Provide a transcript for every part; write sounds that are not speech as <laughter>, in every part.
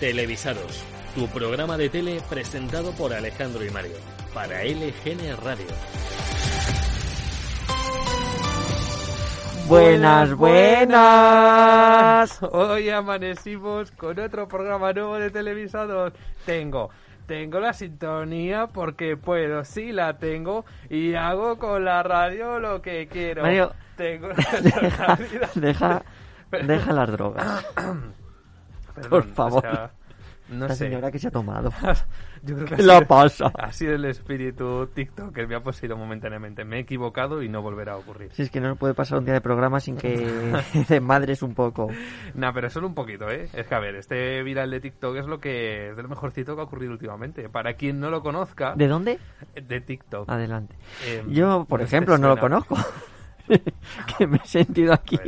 Televisados, tu programa de tele presentado por Alejandro y Mario, para LGN Radio. Buenas, buenas. Hoy amanecimos con otro programa nuevo de televisados. Tengo, tengo la sintonía porque puedo, sí la tengo y hago con la radio lo que quiero. Mario, tengo <laughs> deja, deja, deja las drogas. <coughs> Perdón, por o favor. sea, no La sé. señora que se ha tomado. <laughs> Yo creo que ¿Qué ha la sido- pasa? Ha sido el espíritu TikTok me ha poseído momentáneamente. Me he equivocado y no volverá a ocurrir. Si es que no nos puede pasar un día de programa sin que <laughs> te madres un poco. Nah, pero solo un poquito, ¿eh? Es que, a ver, este viral de TikTok es lo que es de lo mejorcito que ha ocurrido últimamente. Para quien no lo conozca, ¿De dónde? de TikTok. Adelante. eh, Yo, por no te ejemplo, no lo conozco. <laughs> <laughs> que me he sentido aquí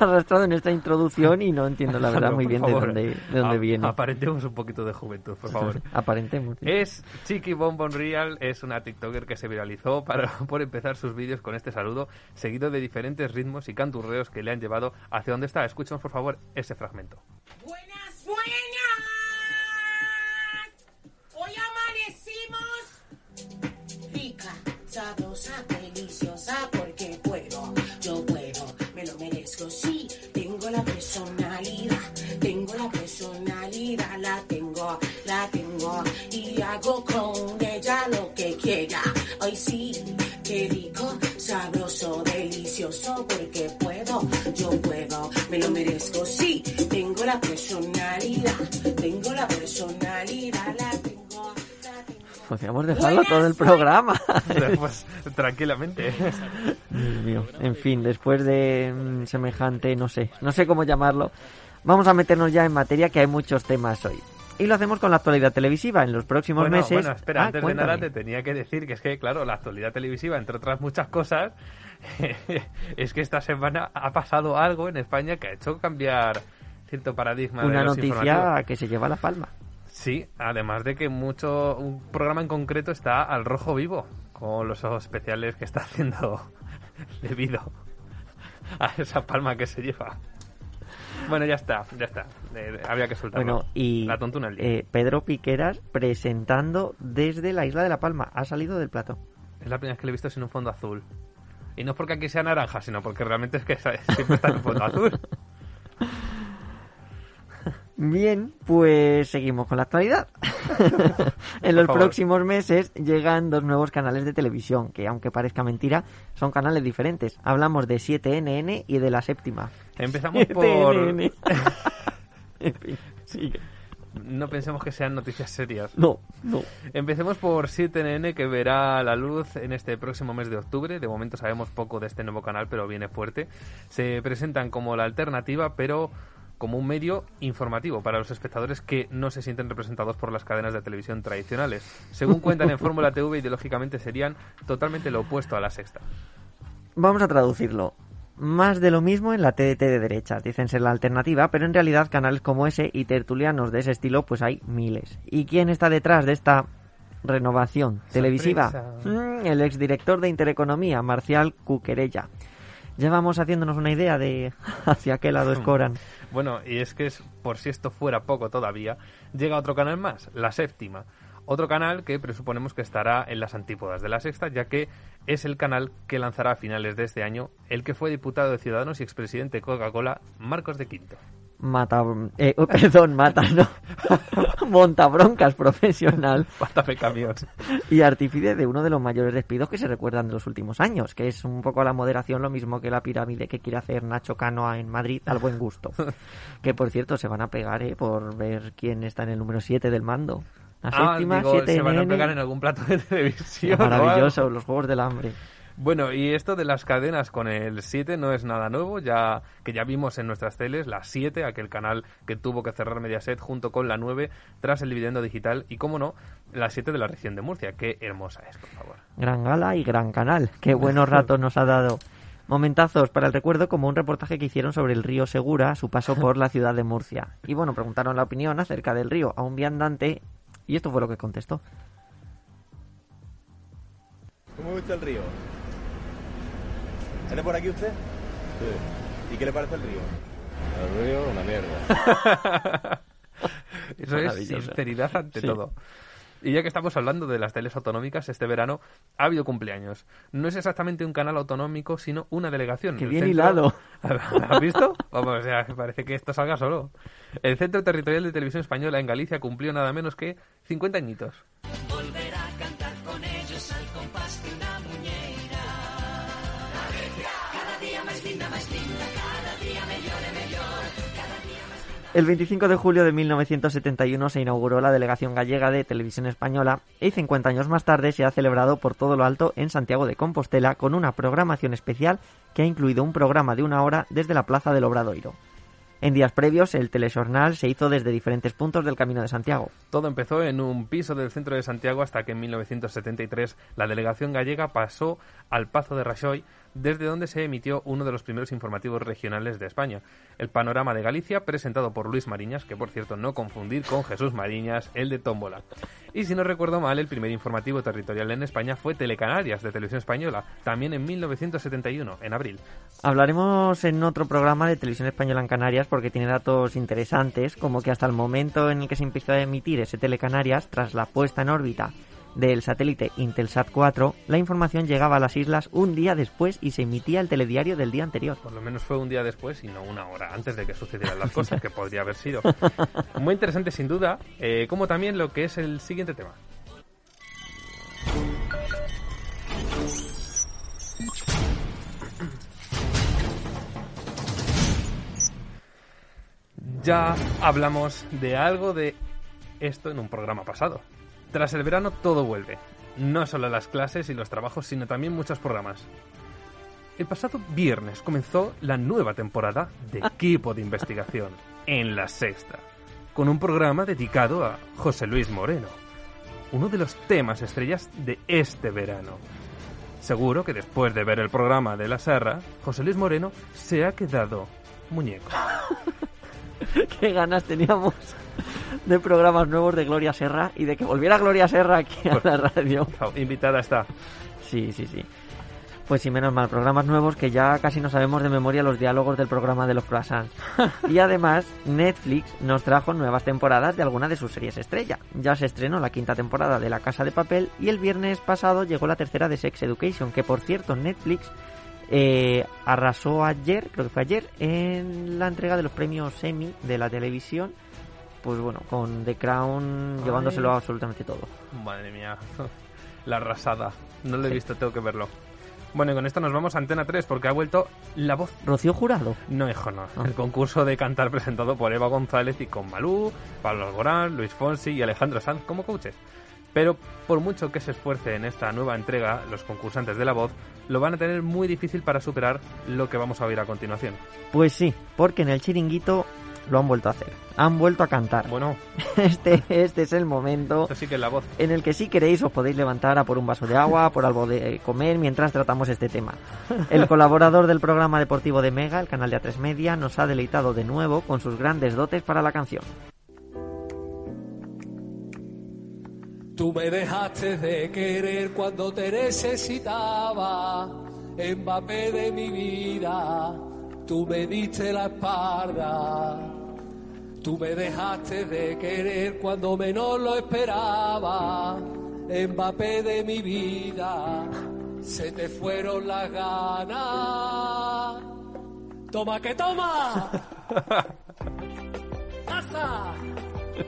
arrastrado en esta introducción y no entiendo la <laughs> verdad muy bien de dónde, de dónde a- viene. Aparentemos un poquito de juventud, por favor. <laughs> Aparentemos. sí. Es Chiqui Bonbon Real, es una TikToker que se viralizó para, por empezar sus vídeos con este saludo, seguido de diferentes ritmos y canturreos que le han llevado hacia donde está. Escuchemos, por favor, ese fragmento. Buenas, buenas. Hoy amanecimos rica, sabrosa, deliciosa personalidad, la tengo, la tengo y hago con ella lo que quiera. Hoy sí, qué rico, sabroso, delicioso porque puedo, yo puedo, me lo merezco. Sí, tengo la personalidad, tengo la personalidad, la tengo, la tengo. Podríamos dejarlo todo el programa. <laughs> pues tranquilamente. Dios mío. En fin, después de mm, semejante, no sé, no sé cómo llamarlo, vamos a meternos ya en materia que hay muchos temas hoy. Y lo hacemos con la actualidad televisiva. En los próximos Bueno, meses. bueno, espera, Ah, antes cuéntame. de nada te tenía que decir que es que, claro, la actualidad televisiva, entre otras muchas cosas, <laughs> es que esta semana ha pasado algo en España que ha hecho cambiar cierto paradigma de Una los noticia que se lleva la palma. Sí, además de que mucho un programa en concreto está al rojo vivo con los ojos especiales que está haciendo <laughs> debido a esa palma que se lleva. Bueno, ya está, ya está. Eh, había que soltarlo. Bueno, y la tontuna del día. eh, Pedro Piqueras presentando desde la isla de La Palma. Ha salido del plato. Es la primera vez que lo he visto sin un fondo azul. Y no es porque aquí sea naranja, sino porque realmente es que <laughs> siempre está en un fondo azul. <laughs> Bien, pues seguimos con la actualidad. <laughs> en los próximos meses llegan dos nuevos canales de televisión, que aunque parezca mentira, son canales diferentes. Hablamos de 7NN y de la séptima. Empezamos por... 7NN. <laughs> en fin, sigue. No pensemos que sean noticias serias. No, no. Empecemos por 7NN que verá la luz en este próximo mes de octubre. De momento sabemos poco de este nuevo canal, pero viene fuerte. Se presentan como la alternativa, pero como un medio informativo para los espectadores que no se sienten representados por las cadenas de televisión tradicionales. Según cuentan en Fórmula TV, ideológicamente serían totalmente lo opuesto a la sexta. Vamos a traducirlo. Más de lo mismo en la TDT de derechas, dicen ser la alternativa, pero en realidad canales como ese y tertulianos de ese estilo pues hay miles. ¿Y quién está detrás de esta renovación televisiva? Mm, el exdirector de Intereconomía, Marcial Cuquerella. Ya vamos haciéndonos una idea de <laughs> hacia qué lado escoran. <laughs> Bueno, y es que es, por si esto fuera poco todavía, llega otro canal más, la séptima. Otro canal que presuponemos que estará en las antípodas de la sexta, ya que es el canal que lanzará a finales de este año el que fue diputado de Ciudadanos y expresidente de Coca-Cola, Marcos de Quinto. Mata, eh, oh, perdón, mata, no. <laughs> Montabroncas profesional <laughs> camión. y artífice de uno de los mayores despidos que se recuerdan de los últimos años, que es un poco la moderación, lo mismo que la pirámide que quiere hacer Nacho Cano en Madrid al buen gusto. <laughs> que por cierto se van a pegar eh, por ver quién está en el número 7 del mando. La Ah, séptima, digo, 7 se van a pegar en algún plato de televisión. Maravilloso, los Juegos del Hambre. Bueno, y esto de las cadenas con el 7 no es nada nuevo, ya que ya vimos en nuestras teles la 7, aquel canal que tuvo que cerrar Mediaset junto con la 9 tras el dividendo digital y, como no, la 7 de la región de Murcia. Qué hermosa es, por favor. Gran gala y gran canal. Qué buenos ratos nos ha dado. Momentazos para el recuerdo como un reportaje que hicieron sobre el río Segura, su paso por la ciudad de Murcia. Y bueno, preguntaron la opinión acerca del río a un viandante y esto fue lo que contestó. ¿Cómo ve usted el río? ¿Es de por aquí usted? Sí. ¿Y qué le parece el río? El río, una mierda. <laughs> Eso es sinceridad ante Sí. todo. Y ya que estamos hablando de las teles autonómicas, este verano ha habido cumpleaños. No es exactamente un canal autonómico, sino una delegación. Qué El bien centro- hilado. <laughs> ¿Has visto? Vamos, o sea, parece que esto salga solo. El Centro Territorial de Televisión Española en Galicia cumplió nada menos que 50 añitos. El 25 de julio de 1971 se inauguró la delegación gallega de Televisión Española y 50 años más tarde se ha celebrado por todo lo alto en Santiago de Compostela con una programación especial que ha incluido un programa de una hora desde la Plaza del Obradoiro. En días previos, el telejornal se hizo desde diferentes puntos del Camino de Santiago. Todo empezó en un piso del centro de Santiago hasta que en 1973 la delegación gallega pasó al Pazo de Rajoy, desde donde se emitió uno de los primeros informativos regionales de España, el Panorama de Galicia, presentado por Luis Mariñas, que por cierto no confundir con Jesús Mariñas, el de Tómbola. Y si no recuerdo mal, el primer informativo territorial en España fue Telecanarias de Televisión Española, también en 1971, en abril. Hablaremos en otro programa de Televisión Española en Canarias porque tiene datos interesantes, como que hasta el momento en el que se empezó a emitir ese Telecanarias, tras la puesta en órbita del satélite Intelsat 4, la información llegaba a las islas un día después y se emitía el telediario del día anterior. Por lo menos fue un día después y no una hora antes de que sucedieran las <laughs> cosas, que podría haber sido. <laughs> Muy interesante sin duda, eh, como también lo que es el siguiente tema. Ya hablamos de algo de esto en un programa pasado. Tras el verano todo vuelve. No solo las clases y los trabajos, sino también muchos programas. El pasado viernes comenzó la nueva temporada de Equipo de Investigación en la Sexta, con un programa dedicado a José Luis Moreno, uno de los temas estrellas de este verano. Seguro que después de ver el programa de la Serra, José Luis Moreno se ha quedado muñeco. <laughs> <laughs> Qué ganas teníamos de programas nuevos de Gloria Serra y de que volviera Gloria Serra aquí a la radio. Invitada está. Sí, sí, sí. Pues sí, menos mal, programas nuevos que ya casi no sabemos de memoria los diálogos del programa de los croissants. <laughs> Y además, Netflix nos trajo nuevas temporadas de alguna de sus series estrella. Ya se estrenó la quinta temporada de La Casa de Papel y el viernes pasado llegó la tercera de Sex Education, que por cierto Netflix eh, arrasó ayer, creo que fue ayer, en la entrega de los premios Emmy de la televisión. Pues bueno, con The Crown llevándoselo Ay. absolutamente todo. Madre mía, <laughs> la arrasada. No lo he visto, tengo que verlo. Bueno, y con esto nos vamos a Antena 3 porque ha vuelto La Voz. Rocío Jurado. No, hijo, no. Ah. El concurso de cantar presentado por Eva González y con Malú, Pablo Alborán, Luis Fonsi y Alejandro Sanz como coaches. Pero por mucho que se esfuerce en esta nueva entrega, los concursantes de La Voz lo van a tener muy difícil para superar lo que vamos a oír a continuación. Pues sí, porque en el chiringuito lo han vuelto a hacer. Han vuelto a cantar. Bueno, <laughs> Este, este es el momento esto sí que es La Voz. en el que si queréis os podéis levantar a por un vaso de agua, por algo de comer mientras tratamos este tema. El <laughs> colaborador del programa deportivo de Mega, el canal de A3 Media, nos ha deleitado de nuevo con sus grandes dotes para la canción. Tú me dejaste de querer cuando te necesitaba, Mbappé de mi vida, tú me diste la espalda. Tú me dejaste de querer cuando menos lo esperaba, Mbappé de mi vida, se te fueron las ganas. Toma que toma. <laughs> ¡Pasa!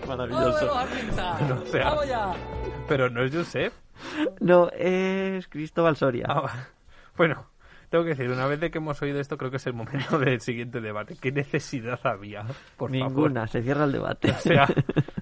¡Vamos los artistas! No, o sea. ¡Vamos ya! Pero no es Josep. No, es Cristóbal Soria. Ah, bueno, tengo que decir, una vez de que hemos oído esto, creo que es el momento <laughs> del siguiente debate. ¿Qué necesidad había? Por Ninguna, favor. se cierra el debate. O sea,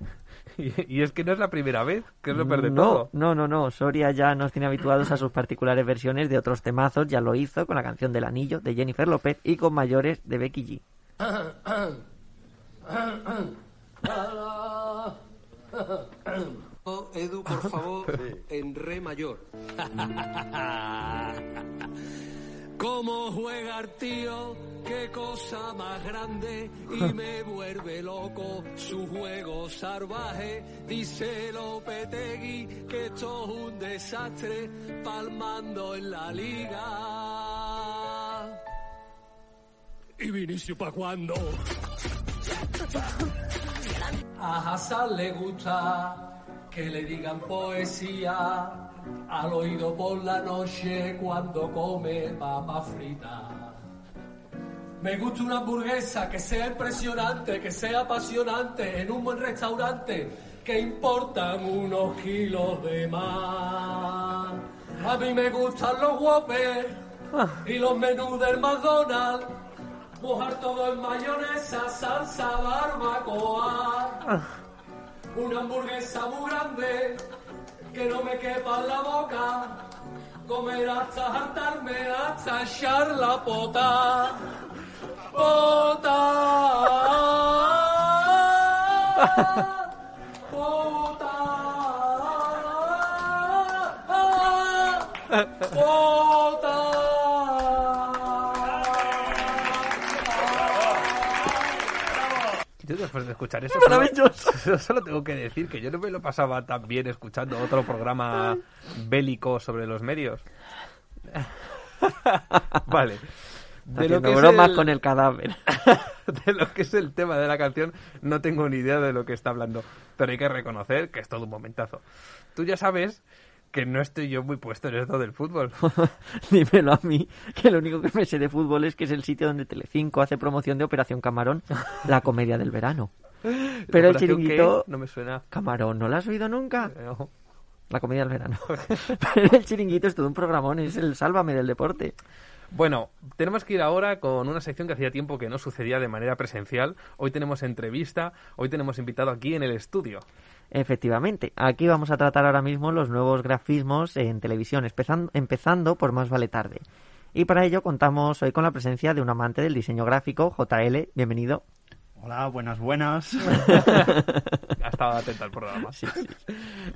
<laughs> y, y es que no es la primera vez, que es lo peor de no, todo. no, no, no. Soria ya nos tiene habituados a sus particulares versiones de otros temazos. Ya lo hizo con la canción del anillo de Jennifer López y con mayores de Becky G. <coughs> Oh, Edu, por favor, en re mayor. ¿Cómo juega el tío? Qué cosa más grande y me vuelve loco su juego salvaje. Dice Lopetegui que esto es un desastre palmando en la liga. ¿Y Vinicio pa' cuándo? <laughs> A Hassan le gusta que le digan poesía al oído por la noche cuando come papa frita. Me gusta una hamburguesa que sea impresionante, que sea apasionante en un buen restaurante, que importan unos kilos de más. A mí me gustan los guapes y los menús del McDonald's. Mojar todo en mayonesa, salsa, barbacoa. Una hamburguesa muy grande que no me quepa la boca. Comer hasta hartarme, hasta echar la pota. Pota. Después de escuchar eso, Maravilloso. <laughs> Solo, solo tengo que decir que yo no me lo pasaba tan bien escuchando otro programa bélico sobre los medios. <laughs> vale. De lo, que bromas el- con el cadáver. <laughs> de lo que es el tema de la canción, no tengo ni idea de lo que está hablando. Pero hay que reconocer que es todo un momentazo. Tú ya sabes que no estoy yo muy puesto en esto del fútbol. <laughs> Dímelo a mí, que lo único que me sé de fútbol es que es el sitio donde Telecinco hace promoción de Operación Camarón, la comedia del verano. <laughs> Pero el ¿Operación chiringuito... qué? No me suena. Camarón, ¿no lo has oído nunca? No. La comedia del verano. <laughs> Pero el chiringuito es todo un programón, es el sálvame del deporte. Bueno, tenemos que ir ahora con una sección que hacía tiempo que no sucedía de manera presencial. Hoy tenemos entrevista, hoy tenemos invitado aquí en el estudio. Efectivamente, aquí vamos a tratar ahora mismo los nuevos grafismos en televisión, empezando, empezando por Más Vale Tarde. Y para ello contamos hoy con la presencia de un amante del diseño gráfico, JL, bienvenido. Hola, buenas, buenas. <laughs> Ha estado atento al programa.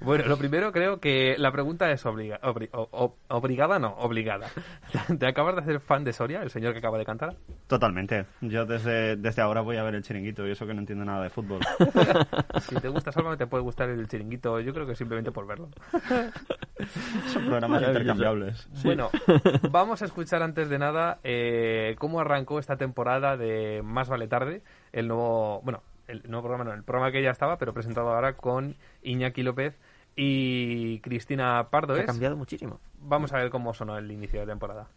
Bueno, lo primero creo que la pregunta es obliga- obri- o- o- obligada, no, obligada. <laughs> ¿Te acabas de hacer fan de Soria, el señor que acaba de cantar? Totalmente. Yo desde, desde ahora voy a ver el chiringuito y eso que no entiendo nada de fútbol. <laughs> Si te gusta Sálvame, te puede gustar el chiringuito. Yo creo que simplemente por verlo. <laughs> Son programas intercambiables. Bueno, vamos a escuchar antes de nada eh, cómo arrancó esta temporada de Más Vale Tarde, el nuevo, bueno, el nuevo programa, no, el programa que ya estaba, pero presentado ahora con Iñaki López y Cristina Pardo. Ha cambiado muchísimo. Vamos a ver cómo sonó el inicio de temporada.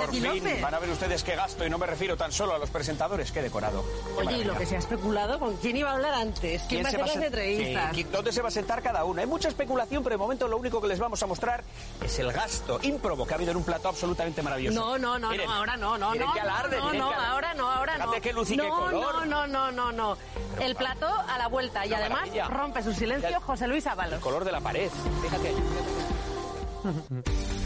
Por fin, López. van a ver ustedes qué gasto y no me refiero tan solo a los presentadores, qué decorado. Qué Oye, y lo que se ha especulado, ¿con quién iba a hablar antes? ¿Quién, va a hacer las entrevistas? ¿Dónde se va a sentar cada uno? Hay mucha especulación, pero de momento lo único que les vamos a mostrar es el gasto ímprobo que ha habido en un plato absolutamente maravilloso. No, no, no, Miren, no, ahora no, no, no, alarde, no, no, ahora no, ahora no. Qué luz y no, qué color. No, no, no, no, no. El plató a la vuelta y además maravilla. rompe su silencio Ya- José Luis Ábalos. El color de la pared. Fíjate. <laughs>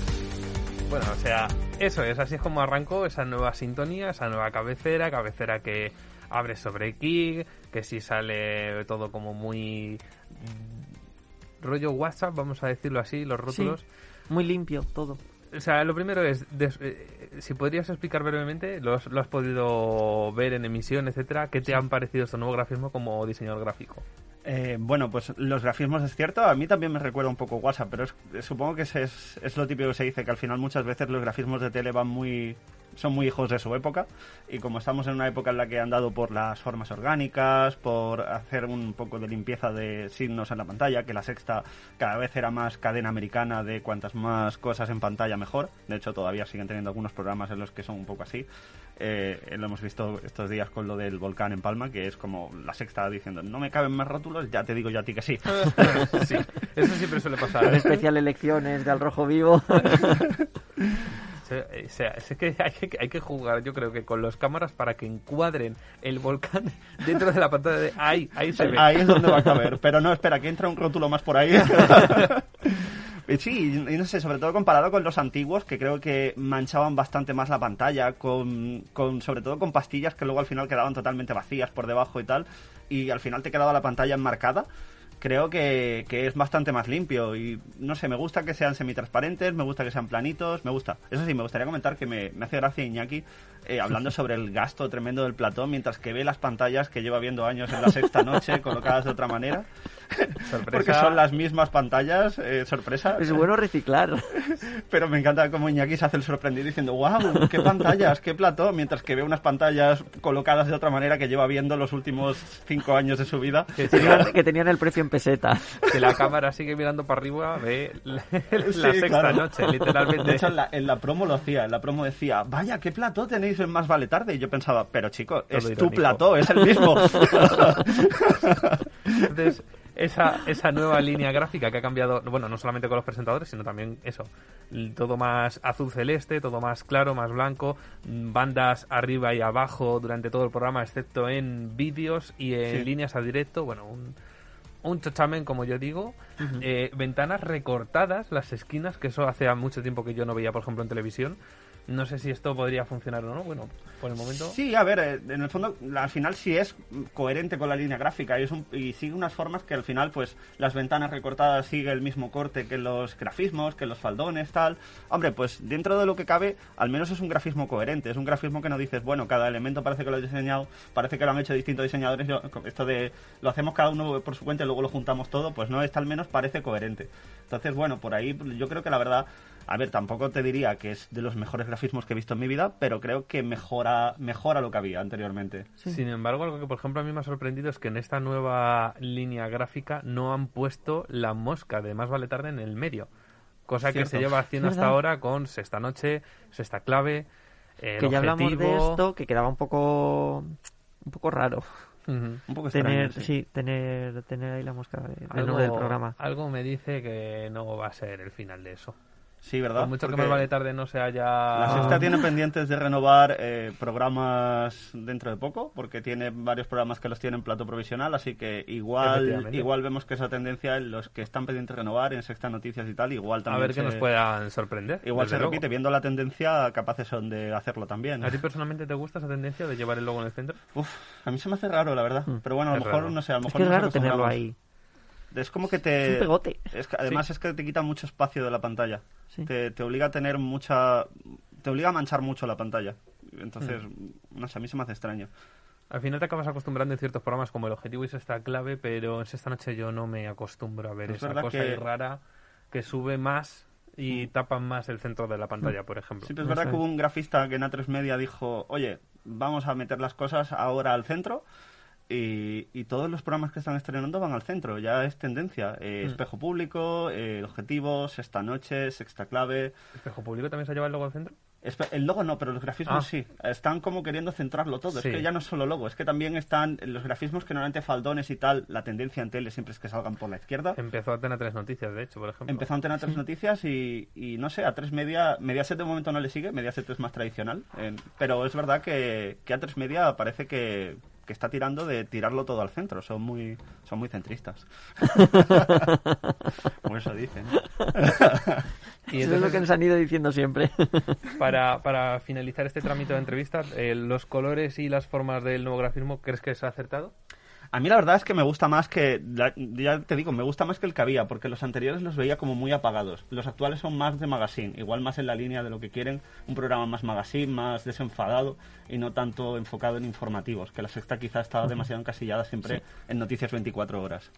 Bueno, o sea, eso es, así es como arrancó esa nueva sintonía, esa nueva cabecera, cabecera que abre sobre Kik, que si sale todo como muy mm, rollo WhatsApp, vamos a decirlo así, los rótulos. Muy limpio todo. O sea, lo primero es, des- eh, si podrías explicar brevemente, lo has, lo has podido ver en emisión, etcétera, ¿qué te han parecido estos nuevos grafismos como diseñador gráfico? Eh, bueno, pues los grafismos es cierto, a mí también me recuerda un poco WhatsApp, pero es- supongo que es, es, es lo típico que se dice, que al final muchas veces los grafismos de tele van muy son muy hijos de su época y como estamos en una época en la que han dado por las formas orgánicas, por hacer un poco de limpieza de signos en la pantalla, que la sexta cada vez era más cadena americana de cuantas más cosas en pantalla mejor, de hecho todavía siguen teniendo algunos programas en los que son un poco así, eh, lo hemos visto estos días con lo del volcán en Palma, que es como la sexta diciendo, no me caben más rótulos, ya te digo yo a ti que sí. <laughs> sí, eso siempre suele Con pasar. especial elecciones de Al Rojo Vivo. <laughs> O sea, o sea, es que hay, que hay que jugar, yo creo que con las cámaras para que encuadren el volcán <laughs> dentro de la pantalla de ahí, ahí se ve. Ahí es donde va a caber. <laughs> Pero no, espera, que entra un rótulo más por ahí. Y <laughs> Sí, y no sé, sobre todo comparado con los antiguos, que creo que manchaban bastante más la pantalla, con, con sobre todo con pastillas que luego al final quedaban totalmente vacías por debajo y tal, y al final te quedaba la pantalla enmarcada. Creo que, que es bastante más limpio y no sé, me gusta que sean semitransparentes, me gusta que sean planitos, me gusta. Eso sí, me gustaría comentar que me, me hace gracia Iñaki eh, hablando sobre el gasto tremendo del platón mientras que ve las pantallas que lleva viendo años en la sexta noche <laughs> colocadas de otra manera. Porque son las mismas pantallas, eh, sorpresa. Es bueno reciclar. <laughs> Pero me encanta cómo Iñaki se hace el sorprendido diciendo, wow, qué pantallas, qué plató, mientras que ve unas pantallas colocadas de otra manera que lleva viendo los últimos cinco años de su vida. Que tenían, que tenían el precio en peseta. Que la cámara sigue mirando para arriba, ve la, <laughs> la Sí, sexta claro. noche, literalmente. De hecho, en la, en la promo lo hacía. En la promo decía, vaya, ¿qué plató tenéis en Más Vale Tarde? Y yo pensaba, pero chico, es tu plató, es el mismo. <laughs> Entonces, esa, esa nueva línea gráfica que ha cambiado, bueno, no solamente con los presentadores, sino también eso, todo más azul celeste, todo más claro, más blanco, bandas arriba y abajo durante todo el programa, excepto en vídeos y en Sí. líneas a directo, bueno, un, un chochamen, como yo digo, eh, ventanas recortadas, las esquinas, que eso hace mucho tiempo que yo no veía, por ejemplo, en televisión. No sé si esto podría funcionar o no, bueno, por el momento... Sí, a ver, eh, en el fondo, al final sí es coherente con la línea gráfica y, es un- y sigue unas formas que al final, pues, las ventanas recortadas sigue el mismo corte que los grafismos, que los faldones, tal. Hombre, pues dentro de lo que cabe, al menos es un grafismo coherente, es un grafismo que no dices, bueno, cada elemento parece que lo he diseñado, parece que lo han hecho distintos diseñadores, yo- esto de lo hacemos cada uno por su cuenta y luego lo juntamos todo, pues no, este al menos parece coherente. Entonces, bueno, por ahí yo creo que la verdad, a ver, tampoco te diría que es de los mejores grafismos que he visto en mi vida, pero creo que mejora, mejora lo que había anteriormente. Sin embargo, algo que por ejemplo a mí me ha sorprendido es que en esta nueva línea gráfica no han puesto la mosca de Más vale tarde en el medio. Cosa que se lleva haciendo hasta ahora con Sexta Noche, Sexta Clave, eh, el que ya hablamos de esto, que quedaba un poco un poco raro. Un poco tener, extraño, sí. tener tener ahí la mosca de- Algo, del programa. algo me dice que no va a ser el final de eso. Sí, ¿verdad? Por mucho que Más vale tarde no se haya... La sexta tiene pendientes de renovar eh, programas dentro de poco, porque tiene varios programas que los tienen en plato provisional, así que igual igual vemos que esa tendencia en los que están pendientes de renovar, en Sexta Noticias y tal, igual A también ver qué se- nos puedan sorprender. Igual se luego. repite, viendo la tendencia, capaces son de hacerlo también. ¿A ti personalmente te gusta esa tendencia de llevar el logo en el centro? Uf, a mí se me hace raro, la verdad. Mm. Pero bueno, a lo Es mejor, raro. no sé, a lo Es mejor que es raro tenerlo ahí. Es como que Es te... un pegote. Es que además es que te quita mucho espacio de la pantalla. Sí. Te, te obliga a tener mucha... Te obliga a manchar mucho la pantalla. Entonces, Mm. no sé, a mí se me hace extraño. Al final te acabas acostumbrando en ciertos programas como el objetivo y esta clave, pero en esta noche yo no me acostumbro a ver Es esa cosa que- ahí rara que sube más y tapa más el centro de la pantalla, por ejemplo. Sí, pero es No verdad sé. que hubo un grafista que en A3 Media dijo, oye, vamos a meter las cosas ahora al centro. Y, y todos los programas que están estrenando van al centro, ya es tendencia. Eh, Mm. Espejo Público, eh, El Objetivo, Sexta Noche, Sexta Clave. ¿Espejo público también se ha llevado el logo al centro? Espe- El logo no, pero los grafismos Ah. sí. Están como queriendo centrarlo todo. Sí. Es que ya no es solo logo, es que también están los grafismos que normalmente faldones y tal. La tendencia en tele siempre es que salgan por la izquierda. Empezó a tener tres noticias, de hecho, por ejemplo. Empezó a tener tres <laughs> noticias y, y no sé, a tres media, Mediaset de momento no le sigue, Mediaset es más tradicional, eh, pero es verdad que, que a tres media parece que, que está tirando de tirarlo todo al centro, son muy, son muy centristas. <laughs> Como eso dicen. <laughs> Y Eso es lo que nos han ido diciendo siempre. <laughs> para, para finalizar este trámite de entrevista, eh, ¿los colores y las formas del nuevo grafismo crees que se ha acertado? A mí la verdad es que me gusta más que, ya te digo, me gusta más que el que había, porque los anteriores los veía como muy apagados. Los actuales son más de magazine, igual más en la línea de lo que quieren, un programa más magazine, más desenfadado y no tanto enfocado en informativos, que la sexta quizá estaba demasiado encasillada siempre en noticias 24 horas.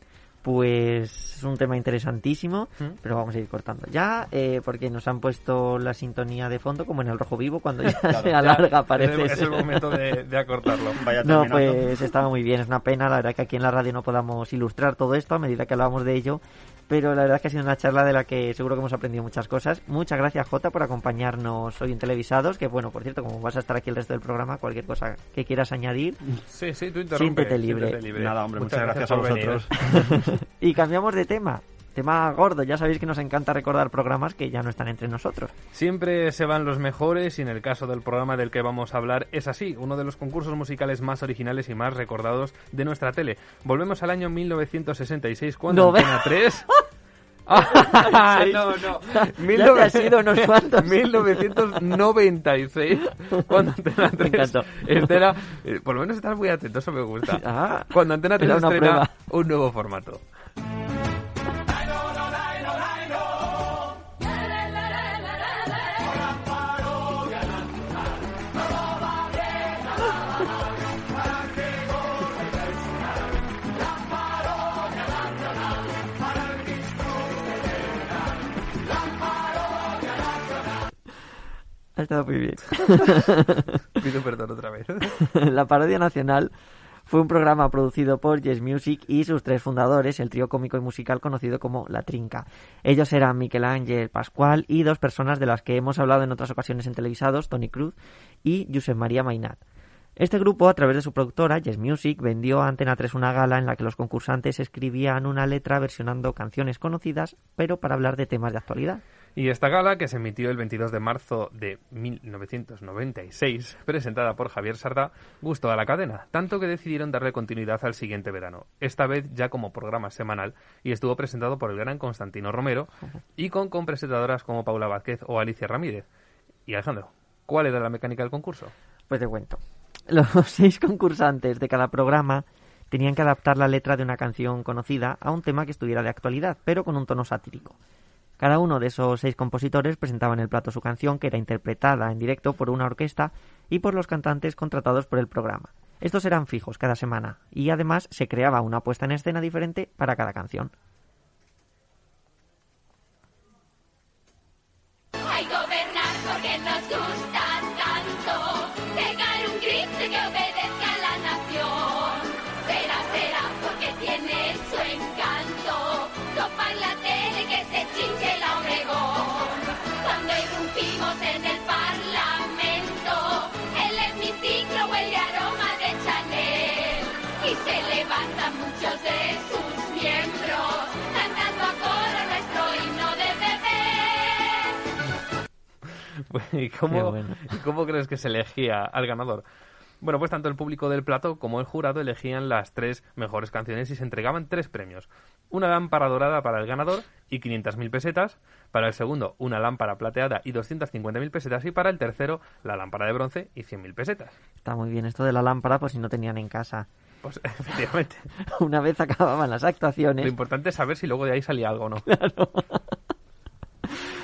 Pues es un tema interesantísimo, ¿Mm? pero vamos a ir cortando ya, eh, porque nos han puesto la sintonía de fondo como en el rojo vivo cuando ya <laughs> se Ya, alarga, es parece. Es el momento de, de acortarlo. Vaya No, terminando. pues estaba muy bien, es una pena, la verdad que aquí en la radio no podamos ilustrar todo esto a medida que hablamos de ello, pero la verdad que ha sido una charla de la que seguro que hemos aprendido muchas cosas. Muchas gracias Jota por acompañarnos hoy en Televisados, que bueno, por cierto, como vas a estar aquí el resto del programa, cualquier cosa que quieras añadir. Sí, sí, tú interrumpe. Siéntete libre. siéntete libre. Nada, hombre, muchas, gracias, por a vosotros. <laughs> y cambiamos de tema. Tema gordo, ya sabéis que nos encanta recordar programas que ya no están entre nosotros. Siempre se van los mejores y en el caso del programa del que vamos a hablar es así, uno de los concursos musicales más originales y más recordados de nuestra tele. Volvemos al año 1966 cuando No Antena 3... <laughs> Ah, no, no. Ya te has ido unos cuantos. <laughs> 1996 cuando Antena 3 encantó. estrena... eh, por lo menos estás muy atento, eso me gusta. Ah, Cuando Antena 3 era una estrena un nuevo formato. Ha estado muy bien. <laughs> Pido perdón otra vez. <laughs> la parodia nacional fue un programa producido por Yes Music y sus tres fundadores, el trío cómico y musical conocido como La Trinca. Ellos eran Miquel Ángel Pascual y dos personas de las que hemos hablado en otras ocasiones en televisados, Tony Cruz y Josep María Mainat. Este grupo, a través de su productora, Yes Music, vendió a Antena 3 una gala en la que los concursantes escribían una letra versionando canciones conocidas, pero para hablar de temas de actualidad. Y esta gala, que se emitió el 22 de marzo de 1996, presentada por Javier Sardá, gustó a la cadena, tanto que decidieron darle continuidad al siguiente verano, esta vez ya como programa semanal, y estuvo presentado por el gran Constantino Romero y con, presentadoras como Paula Vázquez o Alicia Ramírez. Y Alejandro, ¿cuál era la mecánica del concurso? Pues te cuento. Los <laughs> seis concursantes de cada programa tenían que adaptar la letra de una canción conocida a un tema que estuviera de actualidad, pero con un tono satírico. Cada uno de esos seis compositores presentaba en el plato su canción, que era interpretada en directo por una orquesta y por los cantantes contratados por el programa. Estos eran fijos cada semana y además se creaba una puesta en escena diferente para cada canción. <laughs> ¿Y cómo, bueno. crees que se elegía al ganador? Bueno, pues tanto el público del plato como el jurado elegían las tres mejores canciones y se entregaban tres premios. Una lámpara dorada para el ganador y 500.000 pesetas. Para el segundo, una lámpara plateada y 250.000 pesetas. Y para el tercero, la lámpara de bronce y 100.000 pesetas. Está muy bien esto de la lámpara, pues si no tenían en casa. Pues <laughs> efectivamente. <laughs> Una vez acababan las Lo actuaciones, importante es saber si luego de ahí salía algo o no.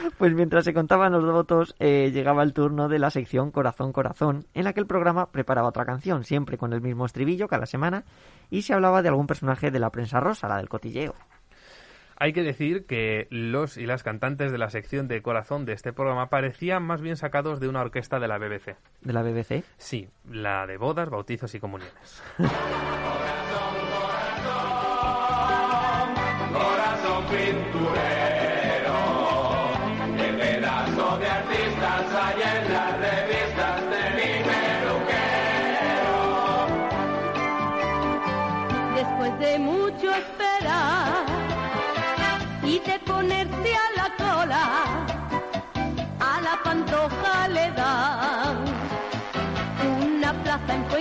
<laughs> pues mientras se contaban los votos, eh, llegaba el turno de la sección Corazón Corazón, en la que el programa preparaba otra canción, siempre con el mismo estribillo cada semana, y se hablaba de algún personaje de la prensa rosa, la del cotilleo. Hay que decir que los y las cantantes de la sección de corazón de este programa parecían más bien sacados de una orquesta de la BBC. ¿De la BBC? Sí, la de bodas, bautizos y comuniones. <laughs>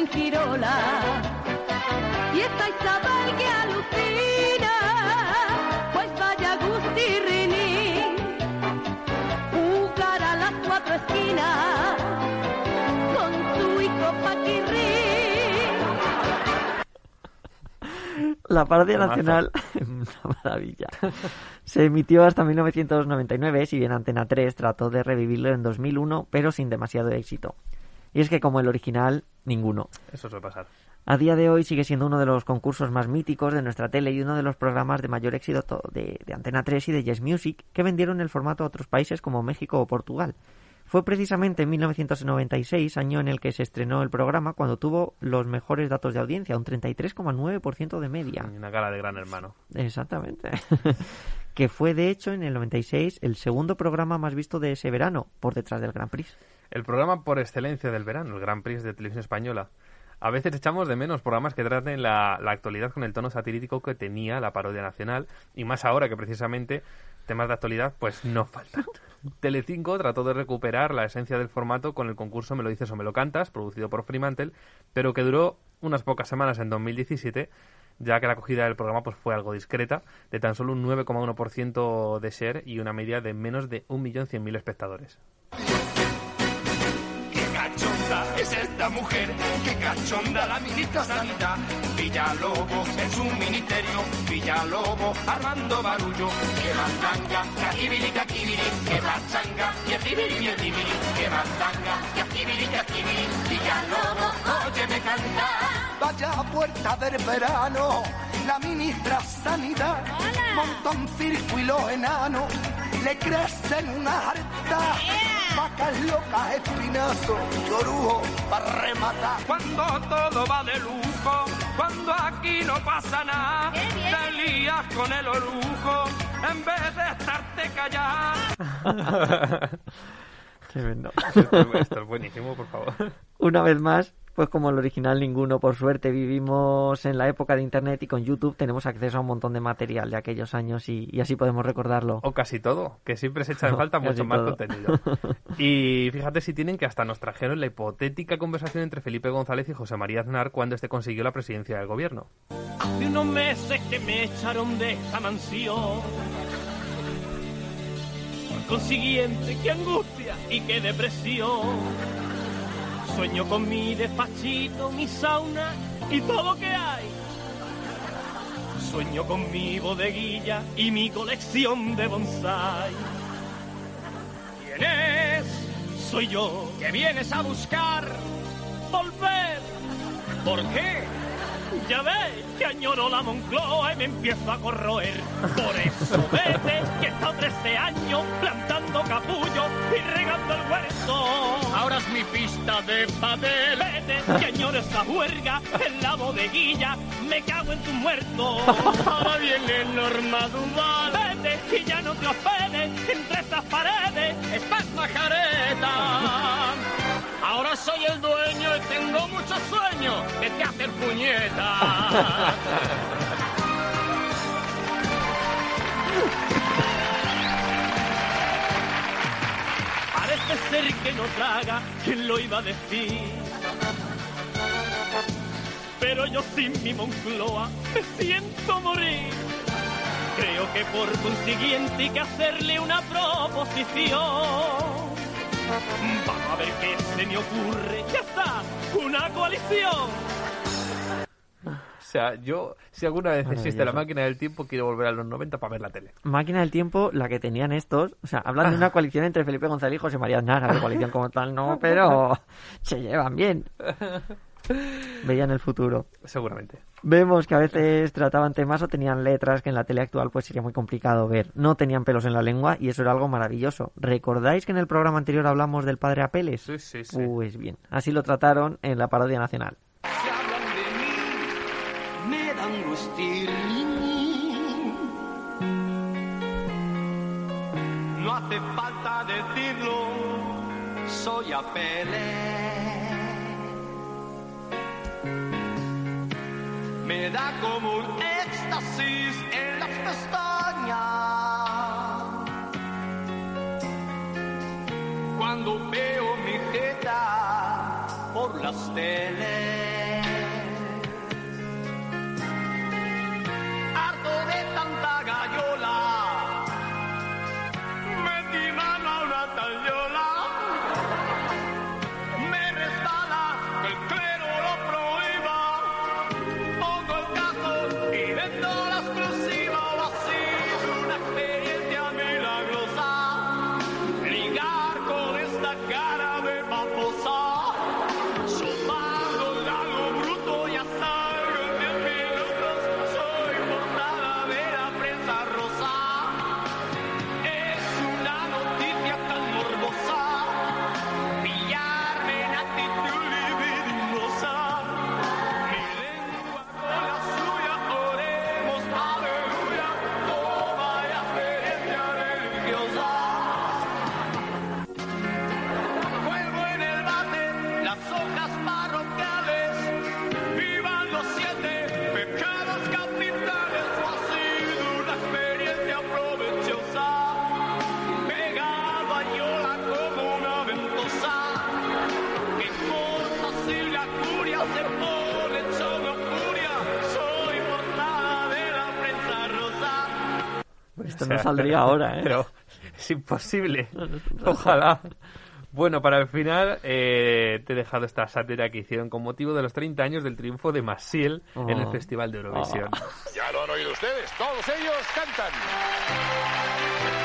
en Fuengirola. Y está Isabel que alucina, pues vaya Gusti Rini, jugar a las cuatro esquinas con su hijo Paquirrín. La parodia nacional, <laughs> una maravilla, se emitió hasta 1999, si bien Antena 3 trató de revivirlo en 2001, pero sin demasiado éxito. Y es que como el original, ninguno. Eso suele pasar. A día de hoy sigue siendo uno de los concursos más míticos de nuestra tele y uno de los programas de mayor éxito to- de, de Antena 3 y de Yes Music que vendieron el formato a otros países como México o Portugal. Fue precisamente en 1996, año en el que se estrenó el programa, cuando tuvo los mejores datos de audiencia, un 33,9% de media. Una gala de gran hermano. Exactamente. <laughs> que fue, de hecho, en el 96 el segundo programa más visto de ese verano, por detrás del Gran Prix. El programa por excelencia del verano, el Gran Prix de Televisión Española. A veces echamos de menos programas que traten la, la actualidad con el tono satírico que tenía la parodia nacional, y más ahora que precisamente temas de actualidad pues no faltan. <laughs> Telecinco trató de recuperar la esencia del formato con el concurso Me lo dices o me lo cantas, producido por Fremantle, pero que duró unas pocas semanas en 2017, ya que la acogida del programa pues fue algo discreta, de tan solo un 9,1% de share y una media de menos de 1.100.000 espectadores. Es esta mujer, qué cachonda la ministra Sanidad. Villalobos en su ministerio, Villalobos armando barullo. Que mandanga, que akibiri, que que pachanga, y el tibiri, el tibiri, que mandanga, que akibiri, que akibiri. Villalobos, óyeme cantar. Vaya puerta del verano, la ministra Sanidad monta un circo y los enanos le crecen una harta vacas locas, espinazo y orujo para rematar. Cuando todo va de lujo, cuando aquí no pasa nada, te lías con el orujo en vez de estarte callado. Tremendo. <laughs> Esto, esto es buenísimo, por favor. Una vez más, pues como el original ninguno, por suerte vivimos en la época de Internet y con YouTube tenemos acceso a un montón de material de aquellos años y, y así podemos recordarlo. O casi todo, que siempre se echa en <laughs> falta mucho más todo. contenido. Y fíjate si tienen que hasta nos trajeron la hipotética conversación entre Felipe González y José María Aznar cuando este consiguió la presidencia del gobierno. Hace unos meses que me echaron de esta mansión. Por consiguiente, qué angustia y qué depresión. Sueño con mi despachito, mi sauna y todo lo que hay. Sueño con mi bodeguilla y mi colección de bonsai. ¿Quién es? Soy yo. Que vienes a buscar volver. ¿Por qué? Ya ves que añoro la Moncloa y me empiezo a corroer. Por eso vete que estado 13 años plantando capullo y regando el huerto. Ahora es mi pista de padel. Vete que añoro esta juerga en la bodeguilla. Me cago en tu muerto. Ahora viene Norma Duval. Vete y ya no te hospedes entre estas paredes. Estás majareta. Soy el dueño y tengo mucho sueño de te hacer puñeta. Parece ser que no traga, ¿quién lo iba a decir? Pero yo sin mi Moncloa me siento morir. Creo que por consiguiente hay que hacerle una proposición. Vamos a ver qué se me ocurre. Ya está, una coalición. O sea, yo, si alguna vez existe la máquina del tiempo, quiero volver a los 90 para ver la tele. Máquina del tiempo, la que tenían estos, o sea, hablan de una coalición entre Felipe González y José María Aznar, a ver, coalición como tal no, pero <laughs> se llevan bien. Veían el futuro. Seguramente. Vemos que a veces trataban temas o tenían letras que en la tele actual pues sería muy complicado ver. No tenían pelos en la lengua y eso era algo maravilloso. ¿Recordáis que en el programa anterior hablamos del padre Apeles? Sí, sí, sí. Pues bien, así lo trataron en la parodia nacional. Se hablan de mí, me da angustia. No hace falta decirlo, soy Apele. Da como un éxtasis en las pestañas. Cuando veo mi jeta por las teles. No saldría <laughs> ahora, ¿eh? Pero es imposible. Ojalá. Bueno, para el final eh, te he dejado esta sátira que hicieron con motivo de los 30 años del triunfo de Massiel en el Oh. Festival de Eurovisión. Ya lo han oído ustedes, todos ellos cantan.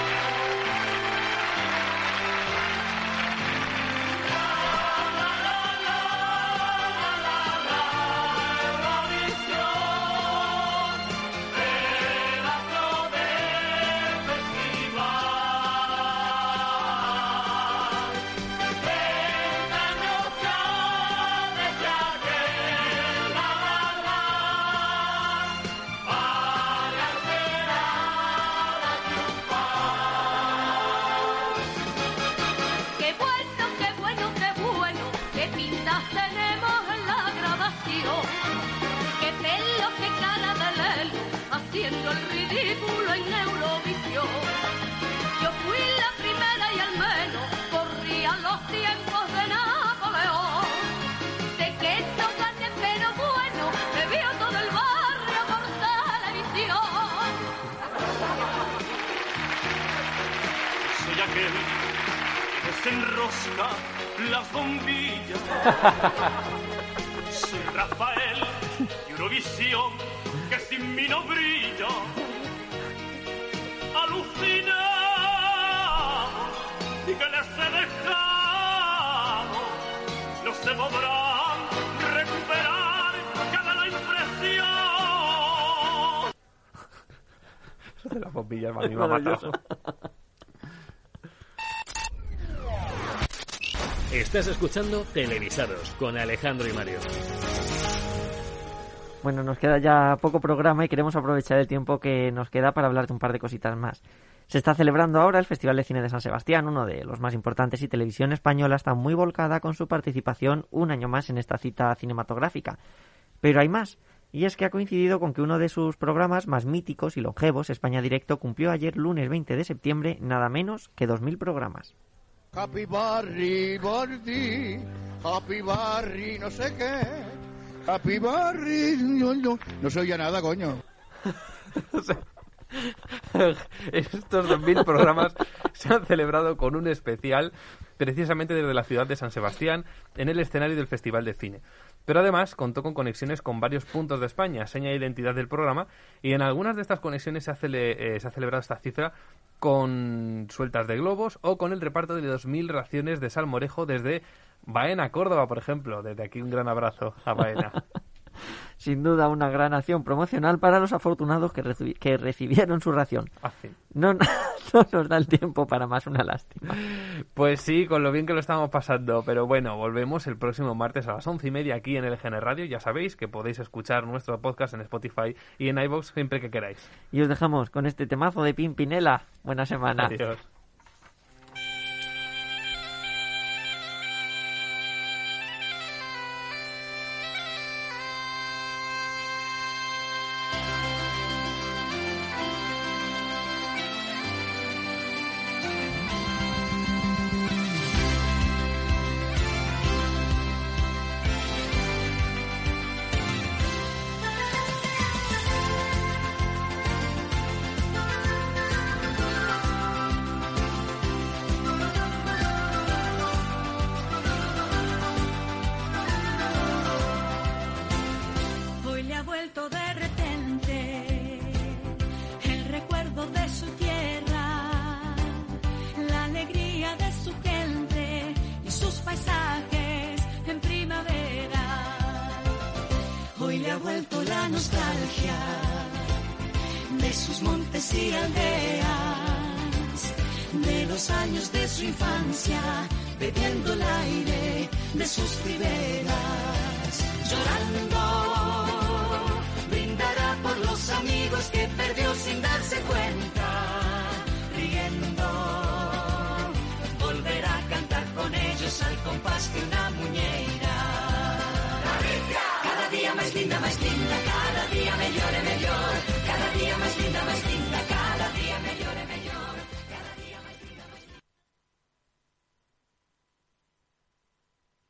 Soy Rafael y Eurovisión que sin mí no brilla. Alucinado y que les he dejado, no se podrán recuperar cada la impresión. <laughs> Eso de las bombillas a me ha matado. Estás escuchando Televisados con Alejandro y Mario. Bueno, nos queda ya poco programa y queremos aprovechar el tiempo que nos queda para hablar de un par de cositas más. Se está celebrando ahora el Festival de Cine de San Sebastián, uno de los más importantes, y Televisión Española está muy volcada con su participación un año más en esta cita cinematográfica. Pero hay más, y es que ha coincidido con que uno de sus programas más míticos y longevos, España Directo, cumplió ayer lunes 20 de septiembre nada menos que 2.000 programas. Happy Barry, Barry, Happy Barry, no sé qué. Happy Barry, no, no, no se oye nada, coño. <laughs> <laughs> Estos 2.000 programas se han celebrado con un especial precisamente desde la ciudad de San Sebastián en el escenario del Festival de Cine. Pero además contó con conexiones con varios puntos de España, seña de identidad del programa, y en algunas de estas conexiones se ha, eh, se ha celebrado esta cifra con sueltas de globos o con el reparto de 2.000 raciones de salmorejo desde Baena, Córdoba, por ejemplo. Desde aquí un gran abrazo a Baena. <laughs> <laughs> Sin duda una gran acción promocional para los afortunados que, recibi- que recibieron su ración. <laughs> No, no nos da el tiempo para más, una lástima. Pues sí, con lo bien que lo estamos pasando. Pero bueno, volvemos el próximo martes a las once y media aquí en LGN Radio. Ya sabéis que podéis escuchar nuestro podcast en Spotify y en iVoox siempre que queráis. Y os dejamos con este temazo de Pimpinela. Buena semana. Adiós. Nostalgia de sus montes y aldeas, de los años de su infancia, bebiendo el aire de sus riberas, llorando, cada día más